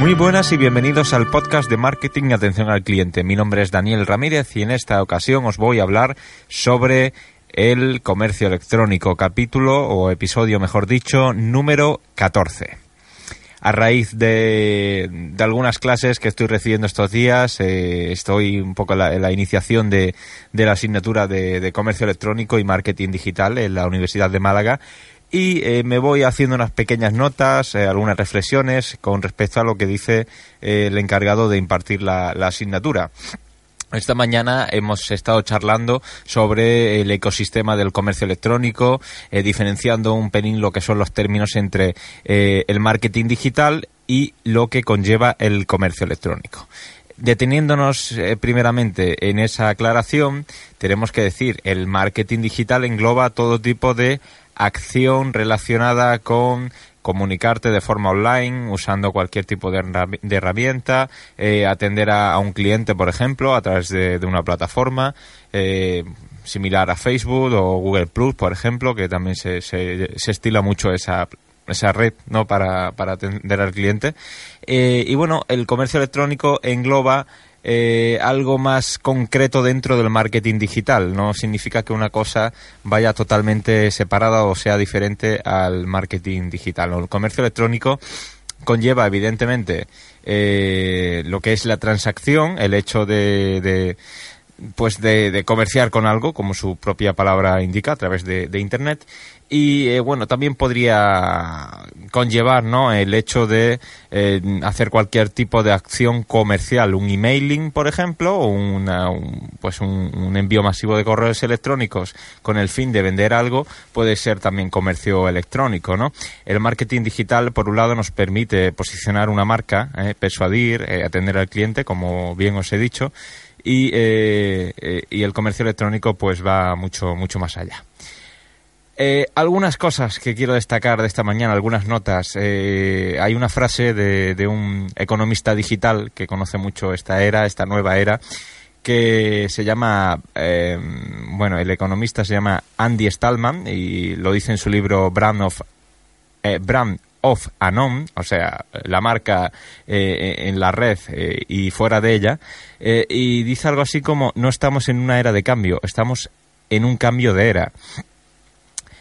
Muy buenas y bienvenidos al podcast de marketing y atención al cliente. Mi nombre es Daniel Ramírez y en esta ocasión os voy a hablar sobre el comercio electrónico, capítulo o episodio, mejor dicho, número 14 a raíz de, algunas clases que estoy recibiendo estos días, eh, estoy un poco en la, iniciación de, la asignatura de, comercio electrónico y marketing digital en la Universidad de Málaga y eh, me voy haciendo unas pequeñas notas, eh, algunas reflexiones con respecto a lo que dice eh, el encargado de impartir la, asignatura. Esta mañana hemos estado charlando sobre el ecosistema del comercio electrónico, diferenciando un pelín lo que son los términos entre el marketing digital y lo que conlleva el comercio electrónico. Deteniéndonos primeramente en esa aclaración, tenemos que decir, el marketing digital engloba todo tipo de acción relacionada con comunicarte de forma online usando cualquier tipo de, herramienta, eh, atender a, un cliente, por ejemplo, a través de, una plataforma eh, similar a Facebook o Google Plus, por ejemplo, que también se, se, estila mucho esa, esa red no para, para atender al cliente. Eh, y bueno, el comercio electrónico engloba eh, algo más concreto dentro del marketing digital. No significa que una cosa vaya totalmente separada o sea diferente al marketing digital. El comercio electrónico conlleva, evidentemente, eh, lo que es la transacción, el hecho de, pues de, comerciar con algo, como su propia palabra indica, a través de, Internet. Y eh, bueno, también podría conllevar ¿no? el hecho de eh, hacer cualquier tipo de acción comercial, un emailing, por ejemplo, o una, un, pues un, envío masivo de correos electrónicos con el fin de vender algo, puede ser también comercio electrónico. ¿no? El marketing digital, por un lado, nos permite posicionar una marca, eh, persuadir, atender al cliente, como bien os he dicho, y, eh, eh, y el comercio electrónico pues va mucho, mucho más allá. Eh, algunas cosas que quiero destacar de esta mañana, algunas notas. hay una frase de, un economista digital que conoce mucho esta era, esta nueva era, que se llama, bueno, el economista se llama Andy Stallman y lo dice en su libro Brand of, Brand of Anon, o sea, la marca eh, en la red eh, y fuera de ella, eh, y dice algo así como no estamos en una era de cambio, estamos en un cambio de era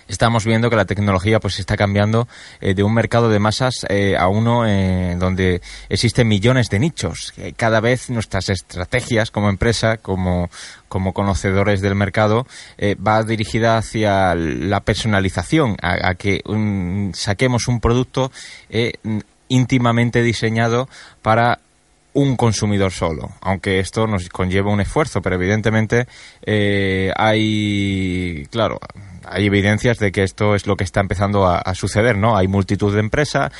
estamos viendo que la tecnología pues está cambiando eh, de un mercado de masas eh, a uno eh, donde existen millones de nichos. cada vez nuestras estrategias como empresa, como, como conocedores del mercado, va dirigida hacia la personalización, a, que saquemos un producto íntimamente diseñado para un consumidor solo, aunque esto nos conlleva un esfuerzo, pero evidentemente hay, claro, hay evidencias de que esto es lo que está empezando a, suceder, ¿no? Hay multitud de empresas,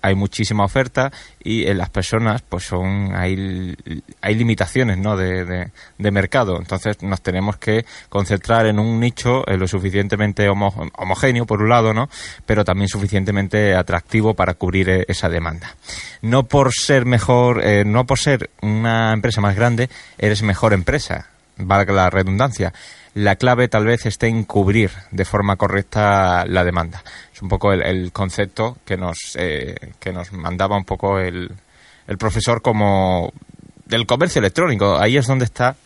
hay muchísima oferta y en las personas, pues son, hay, hay limitaciones, ¿no? De, mercado. Entonces nos tenemos que concentrar en un nicho lo suficientemente homogéneo, por un lado, ¿no? Pero también suficientemente atractivo para cubrir e, esa demanda. No por ser mejor, eh, no por ser una empresa más grande, eres mejor empresa, valga la redundancia la clave tal vez esté en cubrir de forma correcta la demanda. Es un poco el, concepto que nos, eh, que nos mandaba un poco el, el profesor como del comercio electrónico. Ahí es donde está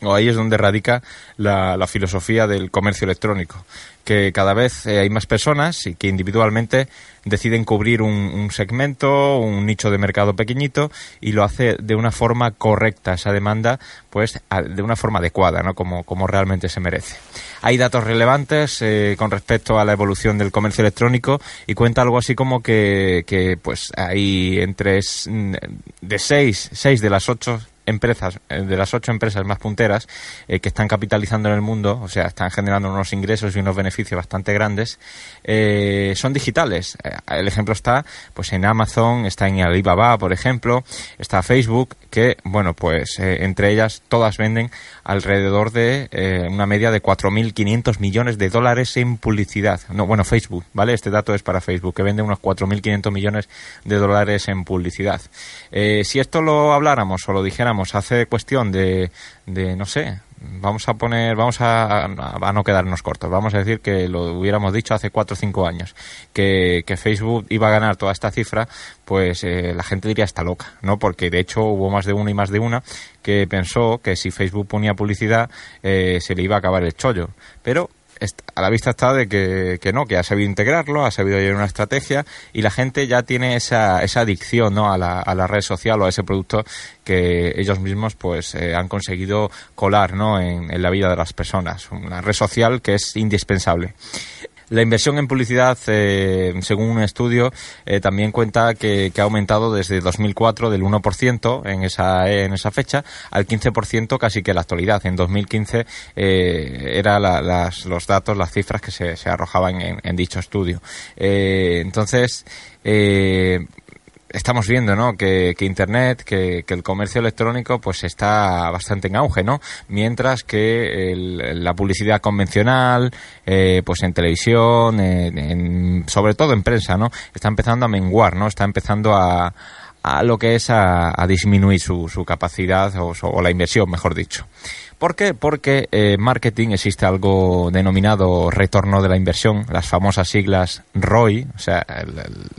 o ahí es donde radica la, la, filosofía del comercio electrónico, que cada vez eh, hay más personas y que individualmente deciden cubrir un, segmento, un nicho de mercado pequeñito y lo hace de una forma correcta esa demanda, pues de una forma adecuada, ¿no? Como, como realmente se merece. Hay datos relevantes eh, con respecto a la evolución del comercio electrónico y cuenta algo así como que, que pues hay entre de seis, seis de las ocho empresas, eh, de las ocho empresas más punteras eh, que están capitalizando en el mundo, o sea, están generando unos ingresos y unos beneficios bastante grandes, eh, son digitales. el ejemplo está pues en Amazon, está en Alibaba, por ejemplo, está Facebook, que, bueno, pues entre ellas todas venden alrededor de una media de 4.500 millones de dólares en publicidad. No, bueno, Facebook, ¿vale? Este dato es para Facebook, que vende unos 4.500 millones de dólares en publicidad. si esto lo habláramos o lo dijéramos hace cuestión de, de no sé, vamos a poner, vamos a, a, no quedarnos cortos, vamos a decir que lo hubiéramos dicho hace cuatro o cinco años, que, Facebook iba a ganar toda esta cifra, pues eh, la gente diría está loca, ¿no? Porque de hecho hubo más de una y más de una que pensó que si Facebook ponía publicidad eh, se le iba a acabar el chollo. Pero a la vista está de que, no, que ha sabido integrarlo, ha sabido llevar una estrategia y la gente ya tiene esa, esa adicción ¿no? a, la, a la red social o a ese producto que ellos mismos pues eh, han conseguido colar ¿no? en, en la vida de las personas. Una red social que es indispensable. La inversión en publicidad, eh, según un estudio, eh, también cuenta que, ha aumentado desde 2004 del 1% en esa, en esa fecha al 15% casi que en la actualidad. En 2015 eh, eran los datos, las cifras que se, arrojaban en, en dicho estudio. Eh, entonces, estamos viendo, ¿no? Que, Internet, que, el comercio electrónico, pues está bastante en auge, ¿no? Mientras que la publicidad convencional, eh, pues en televisión, en, sobre todo en prensa, ¿no? Está empezando a menguar, ¿no? Está empezando a, a lo que es a, disminuir su, su capacidad o la inversión, mejor dicho. ¿Por qué? Porque en eh, marketing existe algo denominado retorno de la inversión, las famosas siglas ROI, o sea,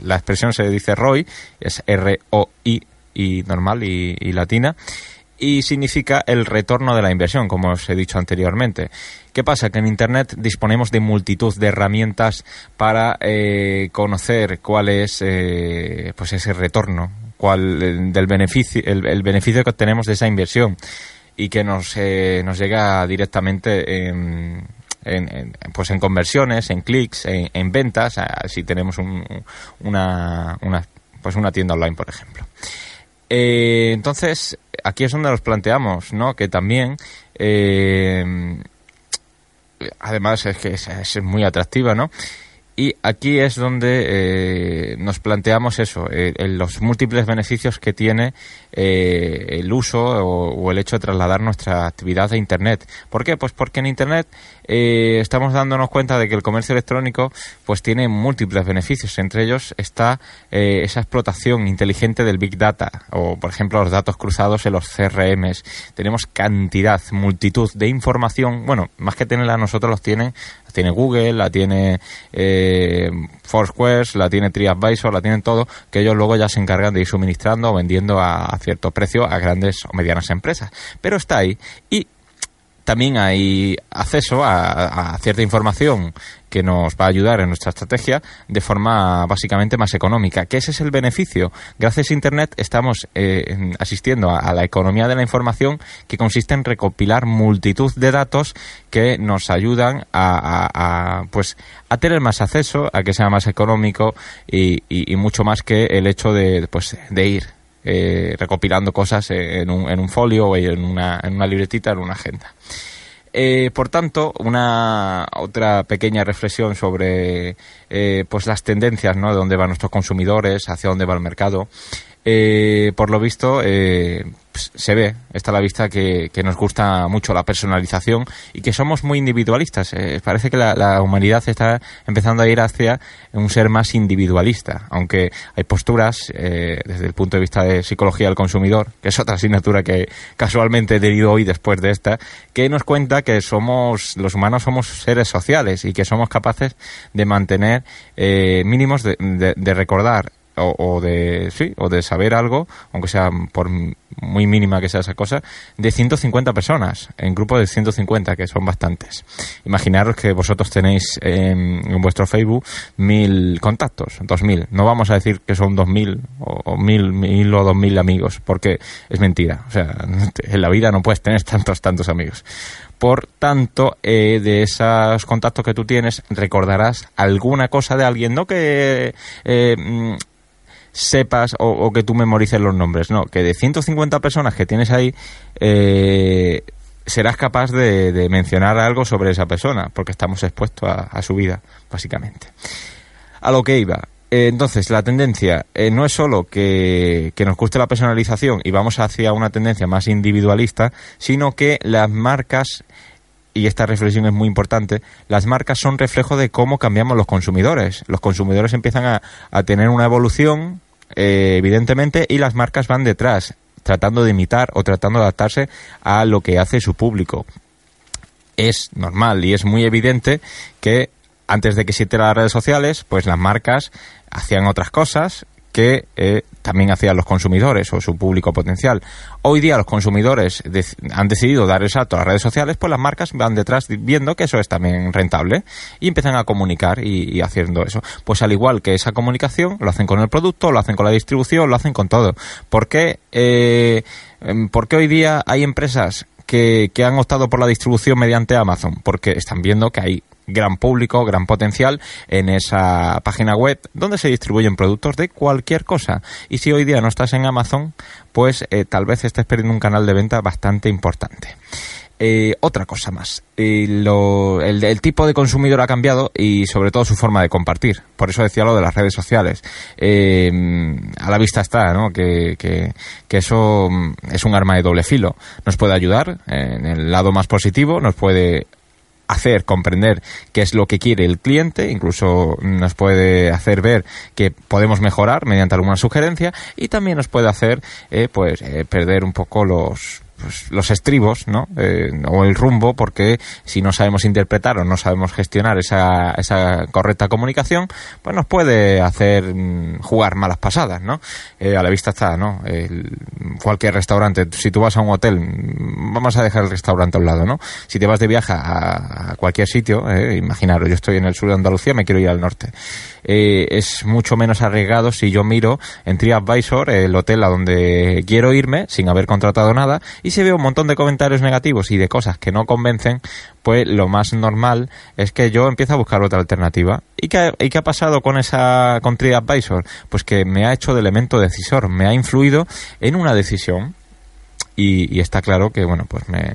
la expresión se dice ROI, es R-O-I y normal y, latina, y significa el retorno de la inversión, como os he dicho anteriormente. ¿Qué pasa? Que en Internet disponemos de multitud de herramientas para eh, conocer cuál es eh, pues ese retorno, cuál del beneficio, el beneficio que obtenemos de esa inversión y que nos, eh, nos llega directamente en, pues en conversiones, en clics, en, ventas, si tenemos una, una, pues una tienda online, por ejemplo. Eh, entonces, aquí es donde nos planteamos, ¿no? Que también, eh, además es que es, muy atractiva, ¿no? Y aquí es donde eh, nos planteamos eso, eh, los múltiples beneficios que tiene eh, el uso o, el hecho de trasladar nuestra actividad a Internet. ¿Por qué? Pues porque en Internet estamos dándonos cuenta de que el comercio electrónico pues tiene múltiples beneficios. Entre ellos está esa explotación inteligente del Big Data o, por ejemplo, los datos cruzados en los CRMs. Tenemos cantidad, multitud de información. Bueno, más que tenerla nosotros los tienen tiene Google, la tiene eh, Foursquare, la tiene TriAdvisor, la tienen todo, que ellos luego ya se encargan de ir suministrando o vendiendo a, cierto precio a grandes o medianas empresas. Pero está ahí y también hay acceso a, cierta información que nos va a ayudar en nuestra estrategia de forma básicamente más económica. Que ese es el beneficio. Gracias a Internet estamos eh, asistiendo a, la economía de la información que consiste en recopilar multitud de datos que nos ayudan a, pues a tener más acceso, a que sea más económico y, mucho más que el hecho de, pues, de ir eh, recopilando cosas en un, en un folio o en una, en una libretita, en una agenda. Eh, por tanto, una otra pequeña reflexión sobre eh, pues las tendencias, ¿no? De dónde van nuestros consumidores, hacia dónde va el mercado. Eh, por lo visto, eh, pues, se ve, está la vista que, nos gusta mucho la personalización y que somos muy individualistas. Eh, parece que la, humanidad está empezando a ir hacia un ser más individualista, aunque hay posturas desde el punto de vista de psicología del consumidor, que es otra asignatura que casualmente he tenido hoy después de esta, que nos cuenta que somos, los humanos somos seres sociales y que somos capaces de mantener mínimos de recordar o, de sí o de saber algo aunque sea por muy mínima que sea esa cosa de 150 personas en grupo de 150 que son bastantes. Imaginaros que vosotros tenéis en, vuestro Facebook mil contactos dos mil. No vamos a decir que son dos mil o, mil mil o dos mil amigos porque es mentira. O sea en la vida no puedes tener tantos tantos amigos. Por tanto, eh, de esos contactos que tú tienes, recordarás alguna cosa de alguien, no que eh, mm, sepas o, que tú memorices los nombres, no, que de 150 personas que tienes ahí, eh, serás capaz de, mencionar algo sobre esa persona, porque estamos expuestos a, su vida, básicamente. A lo que iba. Eh, entonces, la tendencia eh, no es solo que, que, nos guste la personalización y vamos hacia una tendencia más individualista, sino que las marcas y esta reflexión es muy importante, las marcas son reflejo de cómo cambiamos los consumidores. Los consumidores empiezan a, a tener una evolución, eh, evidentemente, y las marcas van detrás, tratando de imitar o tratando de adaptarse a lo que hace su público. es normal y es muy evidente que antes de que existieran las redes sociales, pues las marcas hacían otras cosas que eh, también hacían los consumidores o su público potencial. Hoy día los consumidores han decidido dar el salto a las redes sociales, pues las marcas van detrás viendo que eso es también rentable y empiezan a comunicar y, haciendo eso. Pues al igual que esa comunicación, lo hacen con el producto, lo hacen con la distribución, lo hacen con todo. ¿Por qué, eh, porque hoy día hay empresas que, que han optado por la distribución mediante Amazon? Porque están viendo que hay gran público, gran potencial en esa página web donde se distribuyen productos de cualquier cosa. Y si hoy día no estás en Amazon, pues eh, tal vez estés perdiendo un canal de venta bastante importante. Eh, otra cosa más. Eh, el, tipo de consumidor ha cambiado y sobre todo su forma de compartir. Por eso decía lo de las redes sociales. a la vista está ¿no? que, que, eso mm, es un arma de doble filo. Nos puede ayudar en el lado más positivo, nos puede hacer comprender qué es lo que quiere el cliente, incluso nos puede hacer ver que podemos mejorar mediante alguna sugerencia y también nos puede hacer eh, pues eh, perder un poco los pues, los estribos, ¿no? Eh, o el rumbo, porque si no sabemos interpretar o no sabemos gestionar esa, esa correcta comunicación, pues nos puede hacer mm, jugar malas pasadas, ¿no? Eh, a la vista está, ¿no? cualquier restaurante, si tú vas a un hotel, mm, vamos a dejar el restaurante a un lado, ¿no? Si te vas de viaje a, cualquier sitio, eh, imaginaros, yo estoy en el sur de Andalucía, me quiero ir al norte. Eh, es mucho menos arriesgado si yo miro en TripAdvisor el hotel a donde quiero irme sin haber contratado nada y si veo un montón de comentarios negativos y de cosas que no convencen, pues lo más normal es que yo empiezo a buscar otra alternativa. ¿Y qué, y ha pasado con esa con TripAdvisor? Pues que me ha hecho de elemento decisor, me ha influido en una decisión y, está claro que bueno pues me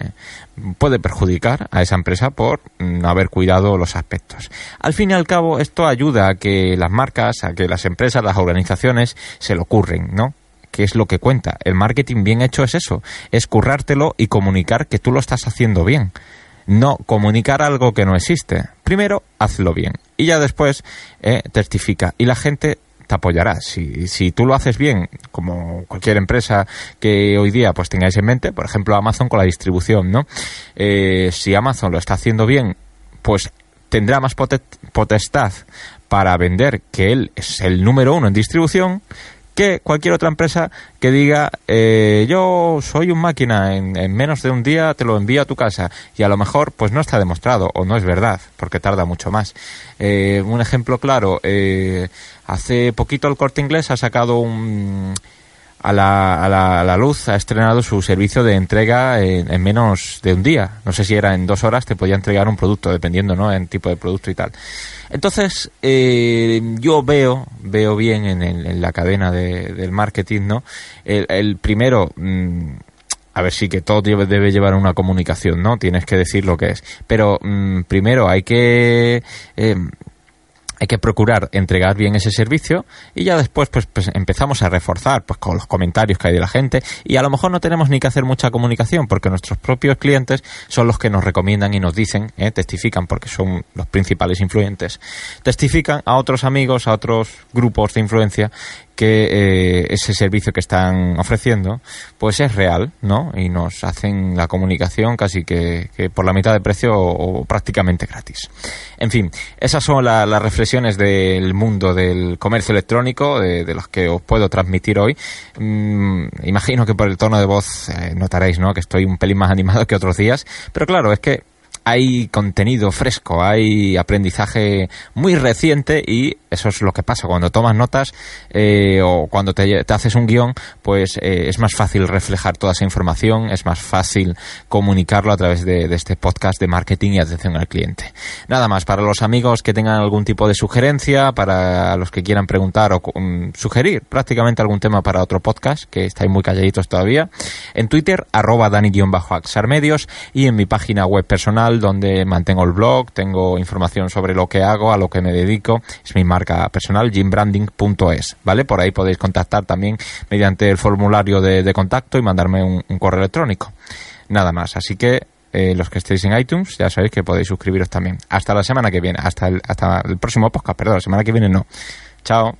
puede perjudicar a esa empresa por no haber cuidado los aspectos. Al fin y al cabo esto ayuda a que las marcas, a que las empresas, las organizaciones se lo ocurren, ¿no? Que es lo que cuenta. El marketing bien hecho es eso, es currártelo y comunicar que tú lo estás haciendo bien. No comunicar algo que no existe. Primero, hazlo bien. Y ya después, eh, testifica. Y la gente te apoyará. Si, si tú lo haces bien, como cualquier empresa que hoy día pues tengáis en mente, por ejemplo Amazon con la distribución, ¿no? Eh, si Amazon lo está haciendo bien, pues tendrá más potestad para vender que él es el número uno en distribución que cualquier otra empresa que diga eh, yo soy un máquina en, menos de un día te lo envío a tu casa. Y a lo mejor pues no está demostrado o no es verdad porque tarda mucho más. Eh, un ejemplo claro eh, hace poquito el corte inglés ha sacado un a la, a, la, a la, luz ha estrenado su servicio de entrega en, menos de un día. No sé si era en dos horas te podía entregar un producto, dependiendo, ¿no? En tipo de producto y tal. Entonces, eh, yo veo, veo bien en, en la cadena de, del marketing, ¿no? El, primero, mm, a ver, sí que todo debe llevar una comunicación, ¿no? Tienes que decir lo que es. Pero mm, primero hay que eh, hay que procurar entregar bien ese servicio y ya después pues, pues, empezamos a reforzar pues con los comentarios que hay de la gente y a lo mejor no tenemos ni que hacer mucha comunicación porque nuestros propios clientes son los que nos recomiendan y nos dicen, eh, testifican porque son los principales influyentes, testifican a otros amigos, a otros grupos de influencia que eh, ese servicio que están ofreciendo pues es real, ¿no? Y nos hacen la comunicación casi que, por la mitad de precio o, prácticamente gratis. En fin, esas son las reflexiones del mundo del comercio electrónico de, los que os puedo transmitir hoy. Mm, imagino que por el tono de voz eh, notaréis, ¿no? Que estoy un pelín más animado que otros días, pero claro, es que hay contenido fresco, hay aprendizaje muy reciente y eso es lo que pasa cuando tomas notas eh, o cuando te, haces un guion, pues eh, es más fácil reflejar toda esa información, es más fácil comunicarlo a través de, este podcast de marketing y atención al cliente. Nada más, para los amigos que tengan algún tipo de sugerencia, para los que quieran preguntar o um, sugerir prácticamente algún tema para otro podcast, que estáis muy calladitos todavía, en Twitter, arroba dani-axar medios y en mi página web personal donde mantengo el blog, tengo información sobre lo que hago, a lo que me dedico. Es mi marca personal, jimbranding.es, ¿vale? Por ahí podéis contactar también mediante el formulario de, contacto y mandarme un, correo electrónico. Nada más, así que eh, los que estéis en iTunes, ya sabéis que podéis suscribiros también. Hasta la semana que viene, hasta el, hasta el próximo podcast, perdón, la semana que viene no. Chao.